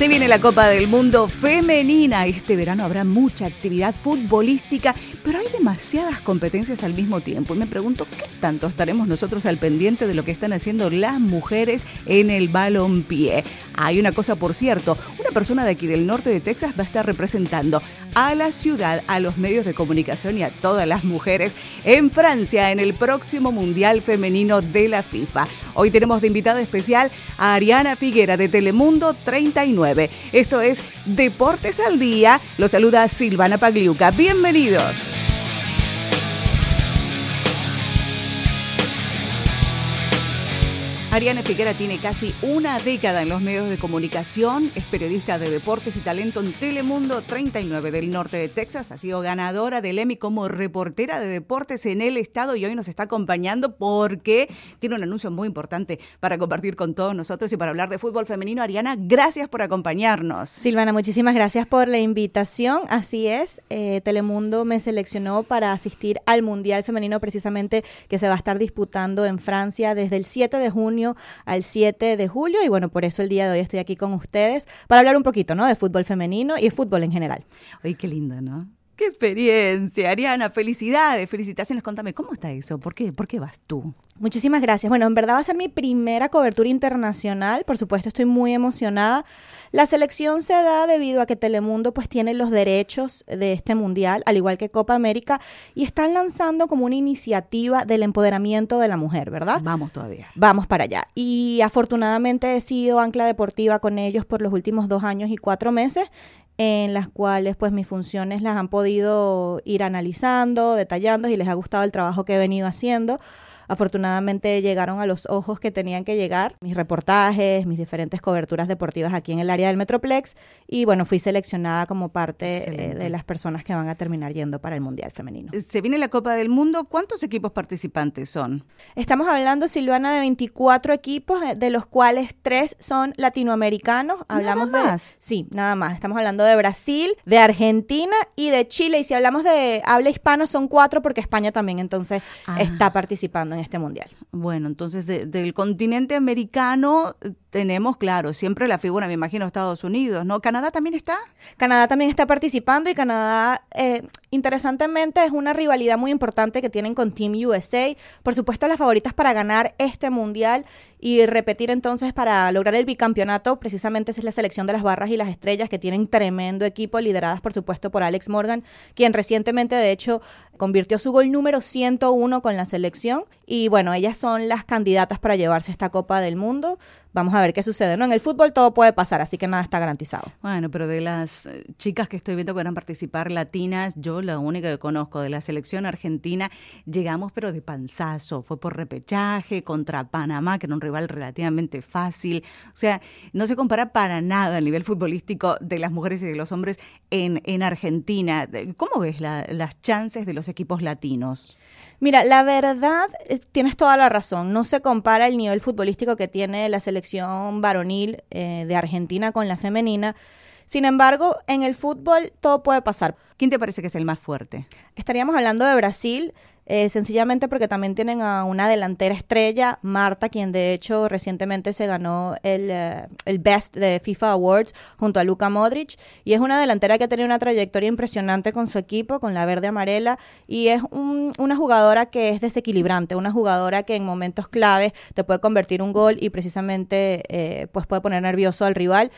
Se viene la Copa del Mundo femenina. Este verano habrá mucha actividad futbolística, pero hay demasiadas competencias al mismo tiempo. Y me pregunto, ¿qué tanto estaremos nosotros al pendiente de lo que están haciendo las mujeres en el balompié? Hay una cosa, por cierto, una persona de aquí del norte de Texas va a estar representando a la ciudad, a los medios de comunicación y a todas las mujeres en Francia en el próximo Mundial Femenino de la FIFA. Hoy tenemos de invitada especial a Ariana Figuera de Telemundo 39. Esto es Deportes al Día. Lo saluda Silvana Pagliuca. Bienvenidos. Ariana Figuera tiene casi una década en los medios de comunicación, es periodista de deportes y talento en Telemundo 39 del norte de Texas, ha sido ganadora del Emmy como reportera de deportes en el estado y hoy nos está acompañando porque tiene un anuncio muy importante para compartir con todos nosotros y para hablar de fútbol femenino. Ariana, gracias por acompañarnos. Silvana, muchísimas gracias por la invitación. Así es, eh, Telemundo me seleccionó para asistir al Mundial Femenino precisamente que se va a estar disputando en Francia desde el 7 de junio al 7 de julio y bueno, por eso el día de hoy estoy aquí con ustedes para hablar un poquito, ¿no? De fútbol femenino y fútbol en general. Ay, qué lindo, ¿no? ¡Qué experiencia, Ariana! Felicidades, felicitaciones. Contame, ¿cómo está eso? ¿Por qué, ¿Por qué vas tú? Muchísimas gracias. Bueno, en verdad va a ser mi primera cobertura internacional. Por supuesto, estoy muy emocionada. La selección se da debido a que Telemundo pues tiene los derechos de este mundial, al igual que Copa América, y están lanzando como una iniciativa del empoderamiento de la mujer, ¿verdad? Vamos todavía. Vamos para allá. Y afortunadamente he sido ancla deportiva con ellos por los últimos dos años y cuatro meses en las cuales pues mis funciones las han podido ir analizando, detallando y les ha gustado el trabajo que he venido haciendo. Afortunadamente llegaron a los ojos que tenían que llegar mis reportajes, mis diferentes coberturas deportivas aquí en el área del Metroplex y bueno, fui seleccionada como parte eh, de las personas que van a terminar yendo para el Mundial Femenino. Se viene la Copa del Mundo, ¿cuántos equipos participantes son? Estamos hablando, Silvana, de 24 equipos, eh, de los cuales tres son latinoamericanos. Hablamos ¿Nada más? De, sí, nada más. Estamos hablando de Brasil, de Argentina y de Chile. Y si hablamos de habla hispana, son cuatro porque España también entonces ah. está participando en este mundial. Bueno, entonces del continente americano tenemos, claro, siempre la figura, me imagino, Estados Unidos, ¿no? ¿Canadá también está? Canadá también está participando y Canadá, eh, interesantemente, es una rivalidad muy importante que tienen con Team USA. Por supuesto, las favoritas para ganar este mundial y repetir entonces para lograr el bicampeonato, precisamente es la selección de las barras y las estrellas que tienen tremendo equipo, lideradas por supuesto por Alex Morgan, quien recientemente de hecho convirtió su gol número 101 con la selección y bueno, ellas son las candidatas para llevarse esta Copa del Mundo. Vamos a ver qué sucede. No, en el fútbol todo puede pasar, así que nada está garantizado. Bueno, pero de las eh, chicas que estoy viendo que van a participar latinas, yo la única que conozco de la selección argentina, llegamos pero de panzazo. Fue por repechaje contra Panamá, que era un rival relativamente fácil. O sea, no se compara para nada el nivel futbolístico de las mujeres y de los hombres en, en Argentina. ¿Cómo ves las chances de los equipos latinos? Mira, la verdad, eh, tienes toda la razón. No se compara el nivel futbolístico que tiene la selección varonil eh, de Argentina con la femenina. Sin embargo, en el fútbol todo puede pasar. ¿Quién te parece que es el más fuerte? Estaríamos hablando de Brasil. Eh, sencillamente porque también tienen a una delantera estrella, Marta, quien de hecho recientemente se ganó el, eh, el Best de FIFA Awards junto a Luka Modric, y es una delantera que ha tenido una trayectoria impresionante con su equipo, con la verde amarela, y es una jugadora que es desequilibrante, una jugadora que en momentos claves te puede convertir un gol y precisamente eh, pues puede poner nervioso al rival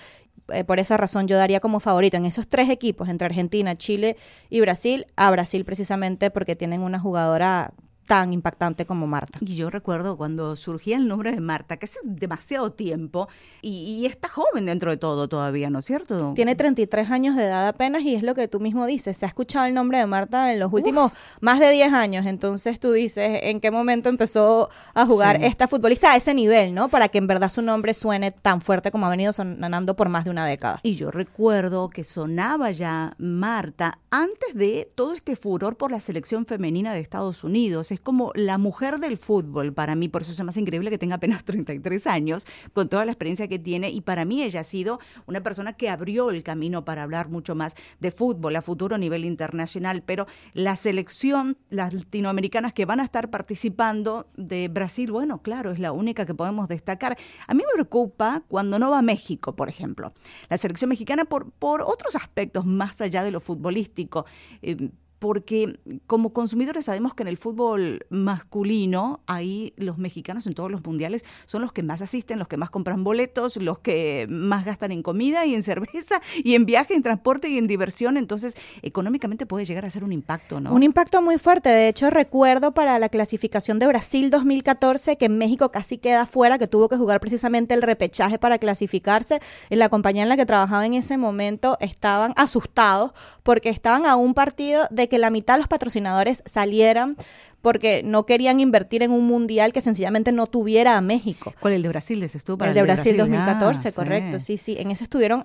eh, por esa razón yo daría como favorito en esos tres equipos, entre Argentina, Chile y Brasil, a Brasil precisamente porque tienen una jugadora tan impactante como Marta. Y yo recuerdo cuando surgía el nombre de Marta, que hace demasiado tiempo, y, está joven dentro de todo todavía, ¿no es cierto? Tiene 33 años de edad apenas y es lo que tú mismo dices, se ha escuchado el nombre de Marta en los últimos más de 10 años, entonces tú dices, ¿en qué momento empezó a jugar esta futbolista a ese nivel, ¿no? Para que en verdad su nombre suene tan fuerte como ha venido sonando por más de una década. Y yo recuerdo que sonaba ya Marta antes de todo este furor por la selección femenina de Estados Unidos es como la mujer del fútbol para mí, por eso es más increíble que tenga apenas 33 años, con toda la experiencia que tiene, y para mí ella ha sido una persona que abrió el camino para hablar mucho más de fútbol a futuro a nivel internacional, pero la selección, las latinoamericanas que van a estar participando de Brasil, bueno, claro, es la única que podemos destacar. A mí me preocupa cuando no va México, por ejemplo. La selección mexicana por, por otros aspectos más allá de lo futbolístico. Eh, porque como consumidores sabemos que en el fútbol masculino, ahí los mexicanos en todos los mundiales son los que más asisten, los que más compran boletos, los que más gastan en comida y en cerveza y en viaje, en transporte y en diversión. Entonces, económicamente puede llegar a ser un impacto, ¿no? Un impacto muy fuerte. De hecho, recuerdo para la clasificación de Brasil 2014 que México casi queda fuera, que tuvo que jugar precisamente el repechaje para clasificarse. La compañía en la que trabajaba en ese momento estaban asustados porque estaban a un partido de que la mitad de los patrocinadores salieran porque no querían invertir en un mundial que sencillamente no tuviera a México. ¿Cuál el de Brasil? estuvo el, de Brasil, 2014, ah, correcto. Sí, sí, en ese estuvieron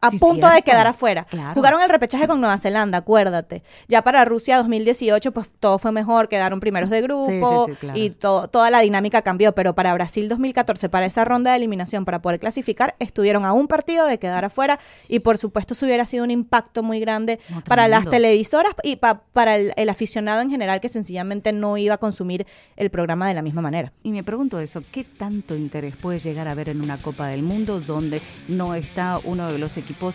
a punto de quedar afuera. Jugaron el repechaje con Nueva Zelanda, acuérdate. Ya para Rusia 2018, pues todo fue mejor, quedaron primeros de grupo y toda la dinámica cambió. Pero para Brasil 2014, para esa ronda de eliminación, para poder clasificar, estuvieron a un partido de quedar afuera y por supuesto eso hubiera sido un impacto muy grande para las televisoras y para el, aficionado en general que sencillamente no iba a consumir el programa de la misma manera. Y me pregunto eso, ¿qué tanto interés puede llegar a haber en una Copa del Mundo donde no está uno de los equipos equipos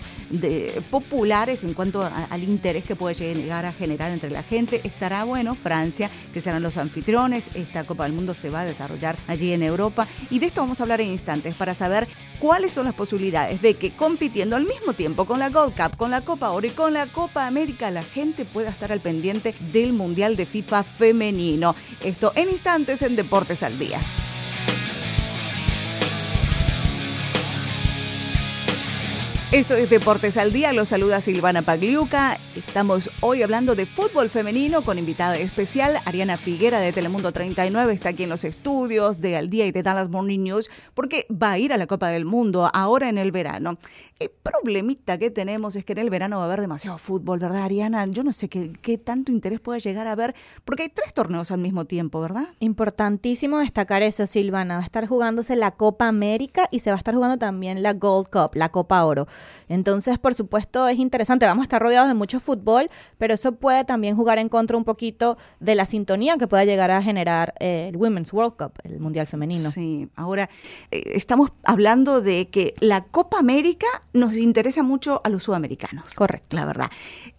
populares en cuanto al interés que puede llegar a generar entre la gente. Estará bueno Francia, que serán los anfitriones. Esta Copa del Mundo se va a desarrollar allí en Europa. Y de esto vamos a hablar en instantes para saber cuáles son las posibilidades de que compitiendo al mismo tiempo con la Gold Cup, con la Copa Oro y con la Copa América, la gente pueda estar al pendiente del Mundial de FIFA femenino. Esto en instantes en Deportes al Día. Esto es Deportes al Día, los saluda Silvana Pagliuca. Estamos hoy hablando de fútbol femenino con invitada especial, Ariana Figuera de Telemundo 39, está aquí en los estudios de Al Día y de Dallas Morning News, porque va a ir a la Copa del Mundo ahora en el verano. El problemita que tenemos es que en el verano va a haber demasiado fútbol, ¿verdad, Ariana? Yo no sé qué, tanto interés puede llegar a haber, porque hay tres torneos al mismo tiempo, ¿verdad? Importantísimo destacar eso, Silvana. Va a estar jugándose la Copa América y se va a estar jugando también la Gold Cup, la Copa Oro. Entonces, por supuesto, es interesante. Vamos a estar rodeados de mucho fútbol, pero eso puede también jugar en contra un poquito de la sintonía que pueda llegar a generar eh, el Women's World Cup, el Mundial Femenino. Sí, ahora eh, estamos hablando de que la Copa América nos interesa mucho a los sudamericanos. Correcto. La verdad.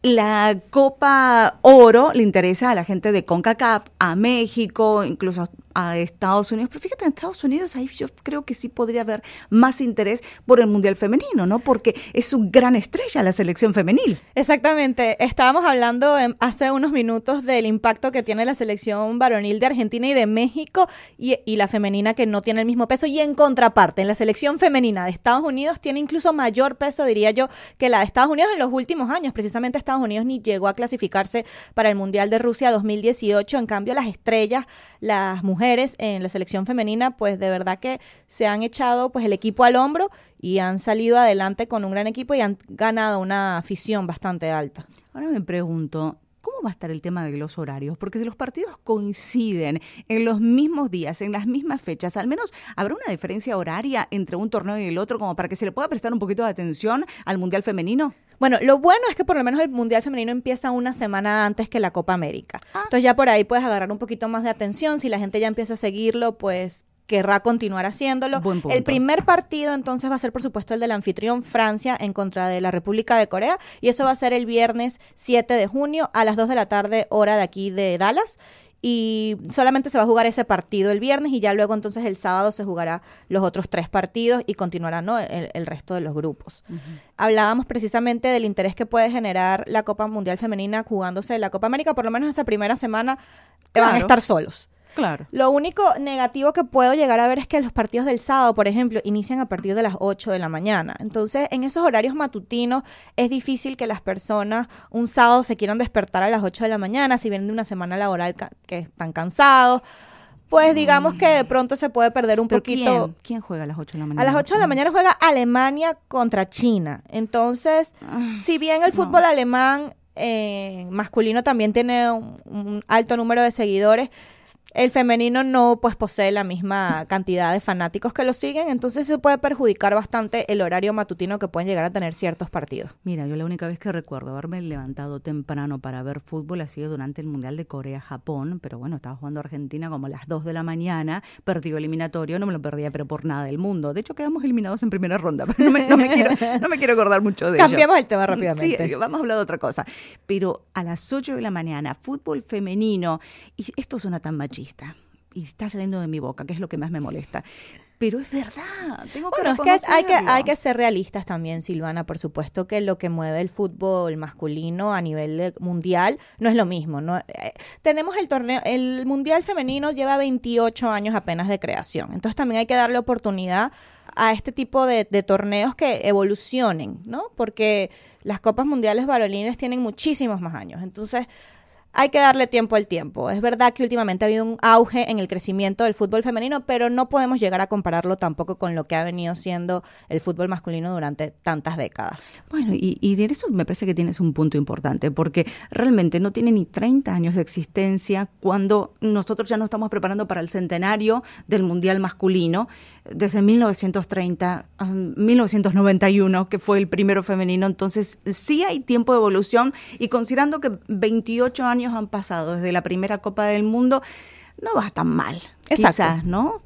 La Copa Oro le interesa a la gente de CONCACAF, a México, incluso a Estados Unidos. Pero fíjate, en Estados Unidos ahí yo creo que sí podría haber más interés por el Mundial Femenino, ¿no? Porque es su gran estrella la selección femenil. Exactamente. Estábamos hablando hace unos minutos del impacto que tiene la selección varonil de Argentina y de México y, y la femenina que no tiene el mismo peso. Y en contraparte, en la selección femenina de Estados Unidos tiene incluso mayor peso, diría yo, que la de Estados Unidos en los últimos años. Precisamente Estados Unidos ni llegó a clasificarse para el Mundial de Rusia 2018. En cambio, las estrellas, las mujeres, en la selección femenina, pues de verdad que se han echado pues el equipo al hombro y han salido adelante con un gran equipo y han ganado una afición bastante alta. Ahora me pregunto, ¿Cómo va a estar el tema de los horarios? Porque si los partidos coinciden en los mismos días, en las mismas fechas, al menos habrá una diferencia horaria entre un torneo y el otro como para que se le pueda prestar un poquito de atención al Mundial Femenino. Bueno, lo bueno es que por lo menos el Mundial Femenino empieza una semana antes que la Copa América. Ah. Entonces ya por ahí puedes agarrar un poquito más de atención. Si la gente ya empieza a seguirlo, pues querrá continuar haciéndolo. El primer partido entonces va a ser por supuesto el del anfitrión Francia en contra de la República de Corea y eso va a ser el viernes 7 de junio a las 2 de la tarde hora de aquí de Dallas y solamente se va a jugar ese partido el viernes y ya luego entonces el sábado se jugará los otros tres partidos y continuará ¿no? el, resto de los grupos. Hablábamos precisamente del interés que puede generar la Copa Mundial Femenina jugándose la Copa América, por lo menos esa primera semana van a estar solos. Claro. Lo único negativo que puedo llegar a ver es que los partidos del sábado, por ejemplo, inician a partir de las 8 de la mañana. Entonces, en esos horarios matutinos es difícil que las personas un sábado se quieran despertar a las 8 de la mañana si vienen de una semana laboral que están cansados pues digamos que de pronto se puede perder un poquito. ¿quién? ¿quién? juega a las 8 de la mañana? A las 8 de la mañana juega Alemania contra China. Entonces, ah. si bien el fútbol alemán eh, masculino también tiene un alto número de seguidores el femenino no pues posee la misma cantidad de fanáticos que lo siguen, entonces se puede perjudicar bastante el horario matutino que pueden llegar a tener ciertos partidos. Mira, yo la única vez que recuerdo haberme levantado temprano para ver fútbol ha sido durante el Mundial de Corea-Japón, pero bueno, estaba jugando Argentina como a las 2 de la mañana, partido eliminatorio, no me lo perdía, pero por nada del mundo. De hecho, quedamos eliminados en primera ronda, pero no me, quiero, acordar mucho de Cambiamos el tema rápidamente. Sí, vamos a hablar de otra cosa. Pero a las 8 de la mañana, fútbol femenino, y esto suena tan machista y está saliendo de mi boca, que es lo que más me molesta. Pero es verdad, tengo que bueno, es que hay, que hay que ser realistas también, Silvana. Por supuesto que lo que mueve el fútbol masculino a nivel mundial no es lo mismo. ¿no? Eh, tenemos el torneo, el mundial femenino lleva 28 años apenas de creación. Entonces también hay que darle oportunidad a este tipo de, de torneos que evolucionen, ¿no? Porque las copas mundiales varolines tienen muchísimos más años. Entonces, hay que darle tiempo al tiempo. Es verdad que últimamente ha habido un auge en el crecimiento del fútbol femenino, pero no podemos llegar a compararlo tampoco con lo que ha venido siendo el fútbol masculino durante tantas décadas. Bueno, y, en eso me parece que tienes un punto importante, porque realmente no tiene ni 30 años de existencia cuando nosotros ya nos estamos preparando para el centenario del Mundial masculino, desde 1930 a 1991, que fue el primero femenino. Entonces, sí hay tiempo de evolución y considerando que 28 años han pasado desde la primera Copa del Mundo, no va tan mal. Exacto. ¿no?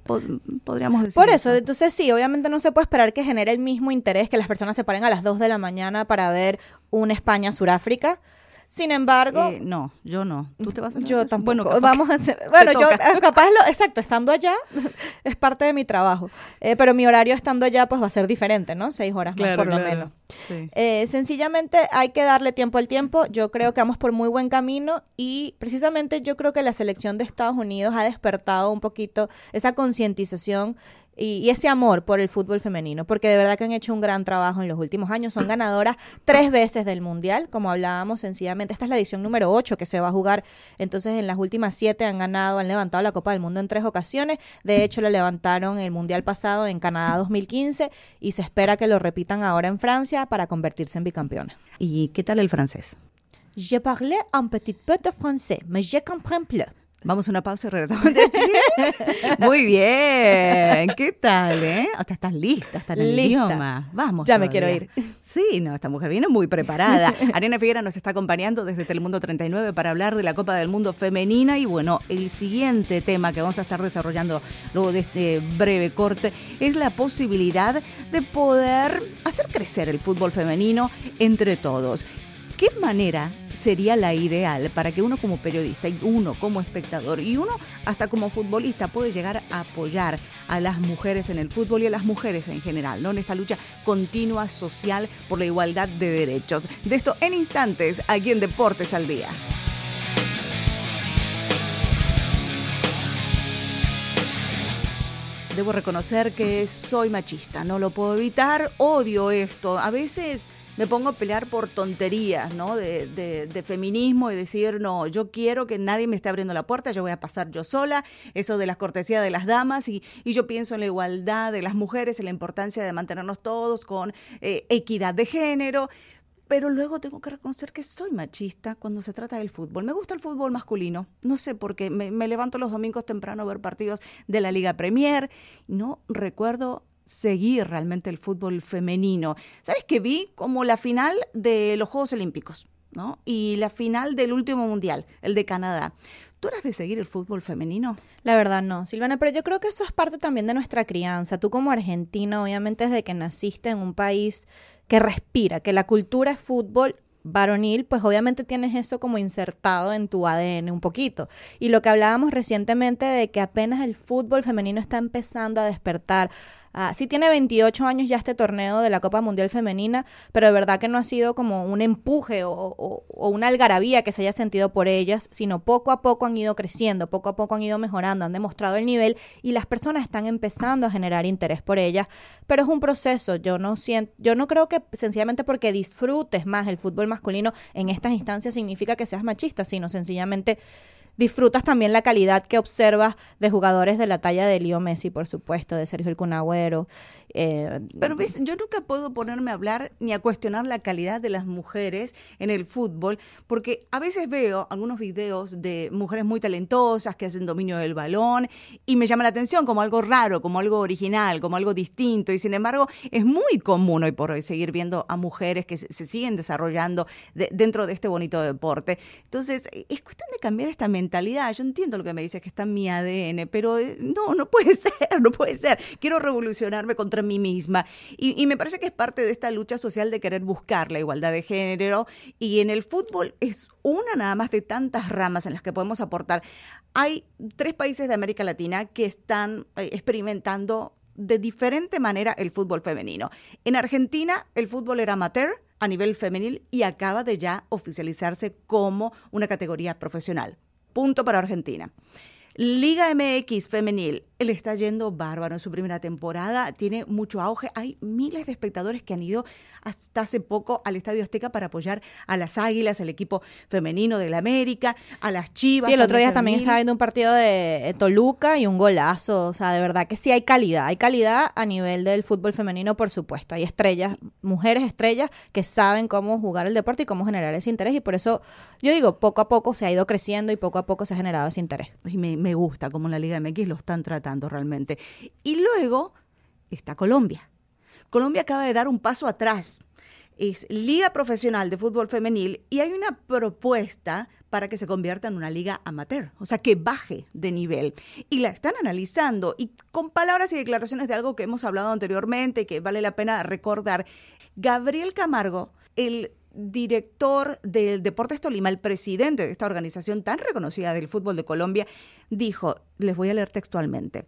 podríamos decir. Por eso, entonces sí, obviamente no se puede esperar que genere el mismo interés que las personas se paren a las 2 de la mañana para ver un España-Suráfrica. Sin embargo, eh, no, yo no. ¿Tú te vas a Yo tampoco. Bueno, vamos a hacer, bueno, yo eh, capaz lo, exacto, estando allá es parte de mi trabajo, eh, pero mi horario estando allá pues va a ser diferente, ¿no? Seis horas más por lo menos. Sencillamente hay que darle tiempo al tiempo. Yo creo que vamos por muy buen camino y precisamente yo creo que la selección de Estados Unidos ha despertado un poquito esa concientización y, ese amor por el fútbol femenino, porque de verdad que han hecho un gran trabajo en los últimos años. Son ganadoras tres veces del Mundial, como hablábamos sencillamente. Esta es la edición número 8 que se va a jugar. Entonces, en las últimas siete han ganado, han levantado la Copa del Mundo en tres ocasiones. De hecho, la levantaron el Mundial pasado en Canadá 2015 y se espera que lo repitan ahora en Francia para convertirse en bicampeones. ¿Y qué tal el francés? Je parle un petit peu de français, mais je comprends plus. Vamos a una pausa y regresamos. Muy bien. ¿Qué tal, eh? Hasta estás lista, está en el idioma. Vamos. Ya me quiero ir. Sí, no, esta mujer viene muy preparada. Arena Figuera nos está acompañando desde Telemundo 39 para hablar de la Copa del Mundo Femenina. Y bueno, el siguiente tema que vamos a estar desarrollando luego de este breve corte es la posibilidad de poder hacer crecer el fútbol femenino entre todos. ¿Qué manera sería la ideal para que uno como periodista y uno como espectador y uno hasta como futbolista puede llegar a apoyar a las mujeres en el fútbol y a las mujeres en general, ¿no? En esta lucha continua social por la igualdad de derechos. De esto en instantes aquí en Deportes al Día. Debo reconocer que soy machista, no lo puedo evitar, odio esto. A veces me pongo a pelear por tonterías, ¿no? De, de, feminismo y decir, no, yo quiero que nadie me esté abriendo la puerta, yo voy a pasar yo sola, eso de las cortesías de las damas y, y yo pienso en la igualdad de las mujeres, en la importancia de mantenernos todos con eh, equidad de género pero luego tengo que reconocer que soy machista cuando se trata del fútbol. Me gusta el fútbol masculino, no sé por qué, me, me, levanto los domingos temprano a ver partidos de la Liga Premier, no recuerdo seguir realmente el fútbol femenino. ¿Sabes que vi como la final de los Juegos Olímpicos? ¿no? Y la final del último mundial, el de Canadá. ¿Tú eras de seguir el fútbol femenino? La verdad no, Silvana, pero yo creo que eso es parte también de nuestra crianza. Tú como argentina, obviamente desde que naciste en un país que respira, que la cultura es fútbol, varonil, pues obviamente tienes eso como insertado en tu ADN un poquito. Y lo que hablábamos recientemente de que apenas el fútbol femenino está empezando a despertar, Ah, sí tiene 28 años ya este torneo de la Copa Mundial Femenina, pero de verdad que no ha sido como un empuje o, una algarabía que se haya sentido por ellas, sino poco a poco han ido creciendo, poco a poco han ido mejorando, han demostrado el nivel y las personas están empezando a generar interés por ellas, pero es un proceso, yo no siento, yo no creo que sencillamente porque disfrutes más el fútbol masculino en estas instancias significa que seas machista, sino sencillamente disfrutas también la calidad que observas de jugadores de la talla de Leo Messi, por supuesto, de Sergio El Cunagüero. Eh, Pero ves, yo nunca puedo ponerme a hablar ni a cuestionar la calidad de las mujeres en el fútbol, porque a veces veo algunos videos de mujeres muy talentosas que hacen dominio del balón y me llama la atención como algo raro, como algo original, como algo distinto. Y sin embargo, es muy común hoy por hoy seguir viendo a mujeres que se, siguen desarrollando dentro de este bonito deporte. Entonces, es cuestión de cambiar esta mentalidad. Yo entiendo lo que me dices, que está en mi ADN, pero eh, no, no puede ser, no puede ser. Quiero revolucionarme contra mí misma. Y, me parece que es parte de esta lucha social de querer buscar la igualdad de género. Y en el fútbol es una nada más de tantas ramas en las que podemos aportar. Hay tres países de América Latina que están eh, experimentando de diferente manera el fútbol femenino. En Argentina el fútbol era amateur a nivel femenil y acaba de ya oficializarse como una categoría profesional. Punto para Argentina. Liga MX femenil, le está yendo bárbaro en su primera temporada, tiene mucho auge, hay miles de espectadores que han ido hasta hace poco al Estadio Azteca para apoyar a las Águilas, el equipo femenino de la América, a las Chivas. Sí, el otro día también estaba viendo un partido de eh, Toluca y un golazo, o sea, de verdad que sí hay calidad, hay calidad a nivel del fútbol femenino, por supuesto, hay estrellas, mujeres estrellas que saben cómo jugar el deporte y cómo generar ese interés y por eso yo digo, poco a poco se ha ido creciendo y poco a poco se ha generado ese interés. Y me, me gusta cómo la Liga MX lo están tratando realmente. Y luego está Colombia. Colombia acaba de dar un paso atrás. Es Liga Profesional de Fútbol Femenil y hay una propuesta para que se convierta en una liga amateur, o sea, que baje de nivel. Y la están analizando y con palabras y declaraciones de algo que hemos hablado anteriormente que vale la pena recordar. Gabriel Camargo, el director del Deportes Tolima, el presidente de esta organización tan reconocida del fútbol de Colombia, dijo, les voy a leer textualmente,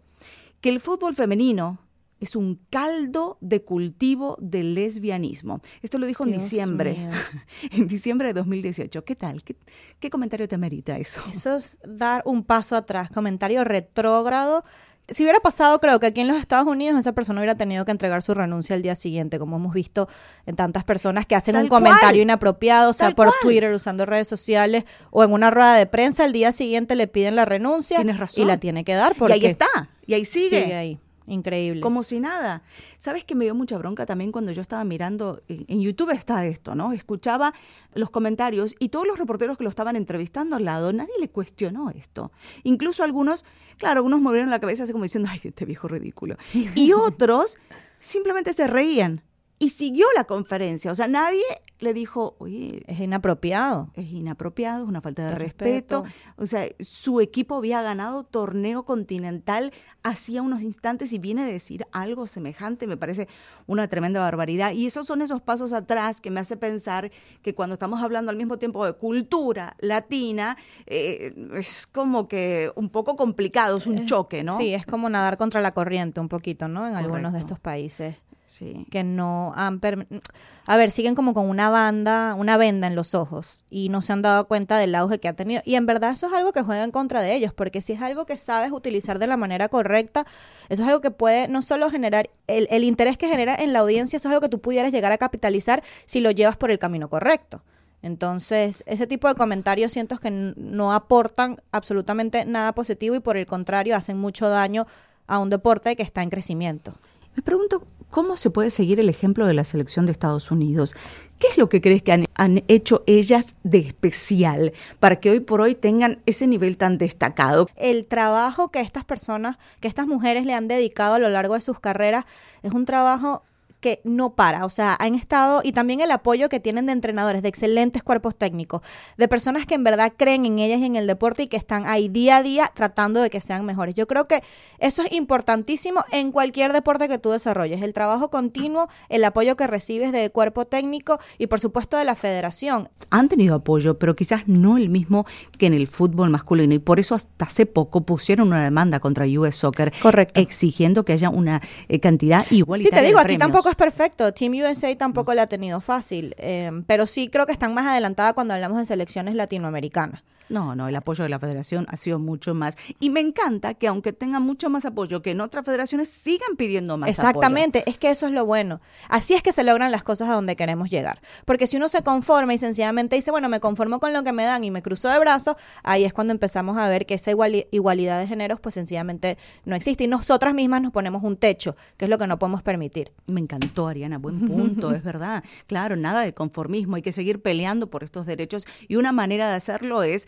que el fútbol femenino es un caldo de cultivo del lesbianismo. Esto lo dijo en diciembre, en diciembre de 2018. ¿Qué tal? ¿Qué, ¿Qué, comentario te merita eso? Eso es dar un paso atrás, comentario retrógrado si hubiera pasado, creo que aquí en los Estados Unidos esa persona hubiera tenido que entregar su renuncia al día siguiente, como hemos visto en tantas personas que hacen un comentario inapropiado, sea por Twitter, usando redes sociales o en una rueda de prensa, al día siguiente le piden la renuncia y la tiene que dar. Porque y ahí está, y ahí sigue. Sigue ahí. Increíble. Como si nada. ¿Sabes que me dio mucha bronca también cuando yo estaba mirando, en YouTube está esto, ¿no? Escuchaba los comentarios y todos los reporteros que lo estaban entrevistando al lado, nadie le cuestionó esto. Incluso algunos, claro, algunos movieron la cabeza así como diciendo, ay, este viejo ridículo. Y otros simplemente se reían y siguió la conferencia. O sea, nadie le dijo, oye, es inapropiado. Es inapropiado, es una falta de, respeto. O sea, su equipo había ganado torneo continental hacía unos instantes y viene a decir algo semejante, me parece una tremenda barbaridad. Y esos son esos pasos atrás que me hace pensar que cuando estamos hablando al mismo tiempo de cultura latina, eh, es como que un poco complicado, es un eh, choque, ¿no? Sí, es como nadar contra la corriente un poquito, ¿no? En algunos de estos países que no han... A ver, siguen como con una banda, una venda en los ojos y no se han dado cuenta del auge que ha tenido. Y en verdad eso es algo que juega en contra de ellos, porque si es algo que sabes utilizar de la manera correcta, eso es algo que puede no solo generar el, el interés que genera en la audiencia, eso es algo que tú pudieras llegar a capitalizar si lo llevas por el camino correcto. Entonces, ese tipo de comentarios siento que no aportan absolutamente nada positivo y por el contrario hacen mucho daño a un deporte que está en crecimiento. Me pregunto, ¿Cómo se puede seguir el ejemplo de la selección de Estados Unidos? ¿Qué es lo que crees que han, hecho ellas de especial para que hoy por hoy tengan ese nivel tan destacado? El trabajo que estas personas, que estas mujeres le han dedicado a lo largo de sus carreras es un trabajo que no para, o sea, han estado y también el apoyo que tienen de entrenadores, de excelentes cuerpos técnicos, de personas que en verdad creen en ellas y en el deporte y que están ahí día a día tratando de que sean mejores. Yo creo que eso es importantísimo en cualquier deporte que tú desarrolles, el trabajo continuo, el apoyo que recibes de cuerpo técnico y por supuesto de la federación. Han tenido apoyo, pero quizás no el mismo que en el fútbol masculino y por eso hasta hace poco pusieron una demanda contra US Soccer Correcto. exigiendo que haya una eh, cantidad igualitaria. Sí, te digo, aquí tampoco perfecto. Team USA tampoco la ha tenido fácil, eh, pero sí creo que están más adelantada cuando hablamos de selecciones latinoamericanas. No, no, el apoyo de la federación ha sido mucho más. Y me encanta que aunque tengan mucho más apoyo que en otras federaciones, sigan pidiendo más Exactamente, es que eso es lo bueno. Así es que se logran las cosas a donde queremos llegar. Porque si uno se conforma y sencillamente dice, bueno, me conformo con lo que me dan y me cruzo de brazos, ahí es cuando empezamos a ver que esa igualdad de géneros pues sencillamente no existe. Y nosotras mismas nos ponemos un techo, que es lo que no podemos permitir. Me encantó, Ariana, buen punto, es verdad. Claro, nada de conformismo, hay que seguir peleando por estos derechos y una manera de hacerlo es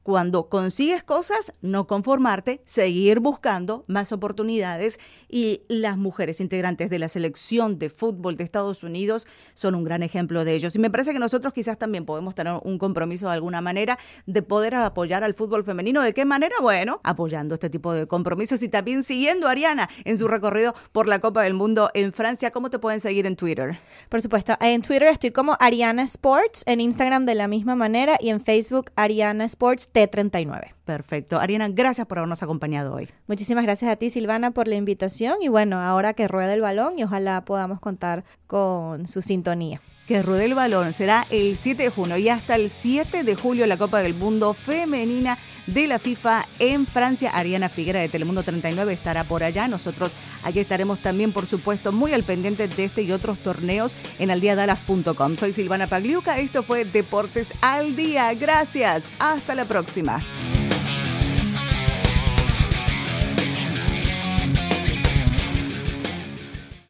cuando consigues cosas, no conformarte, seguir buscando más oportunidades y las mujeres integrantes de la selección de fútbol de Estados Unidos son un gran ejemplo de ellos. Y me parece que nosotros quizás también podemos tener un compromiso de alguna manera de poder apoyar al fútbol femenino. ¿De qué manera? Bueno, apoyando este tipo de compromisos y también siguiendo a Ariana en su recorrido por la Copa del Mundo en Francia. ¿Cómo te pueden seguir en Twitter? Por supuesto, en Twitter estoy como Ariana Sports, en Instagram de la misma manera y en Facebook Ariana Sports T39. Perfecto. Ariana, gracias por habernos acompañado hoy. Muchísimas gracias a ti, Silvana, por la invitación y bueno, ahora que rueda el balón y ojalá podamos contar con su sintonía que ruede el balón. Será el 7 de junio y hasta el 7 de julio la Copa del Mundo Femenina de la FIFA en Francia. Ariana Figuera de Telemundo 39 estará por allá. Nosotros allí estaremos también, por supuesto, muy al pendiente de este y otros torneos en aldiadalas.com. Soy Silvana Pagliuca. Esto fue Deportes al Día. Gracias. Hasta la próxima.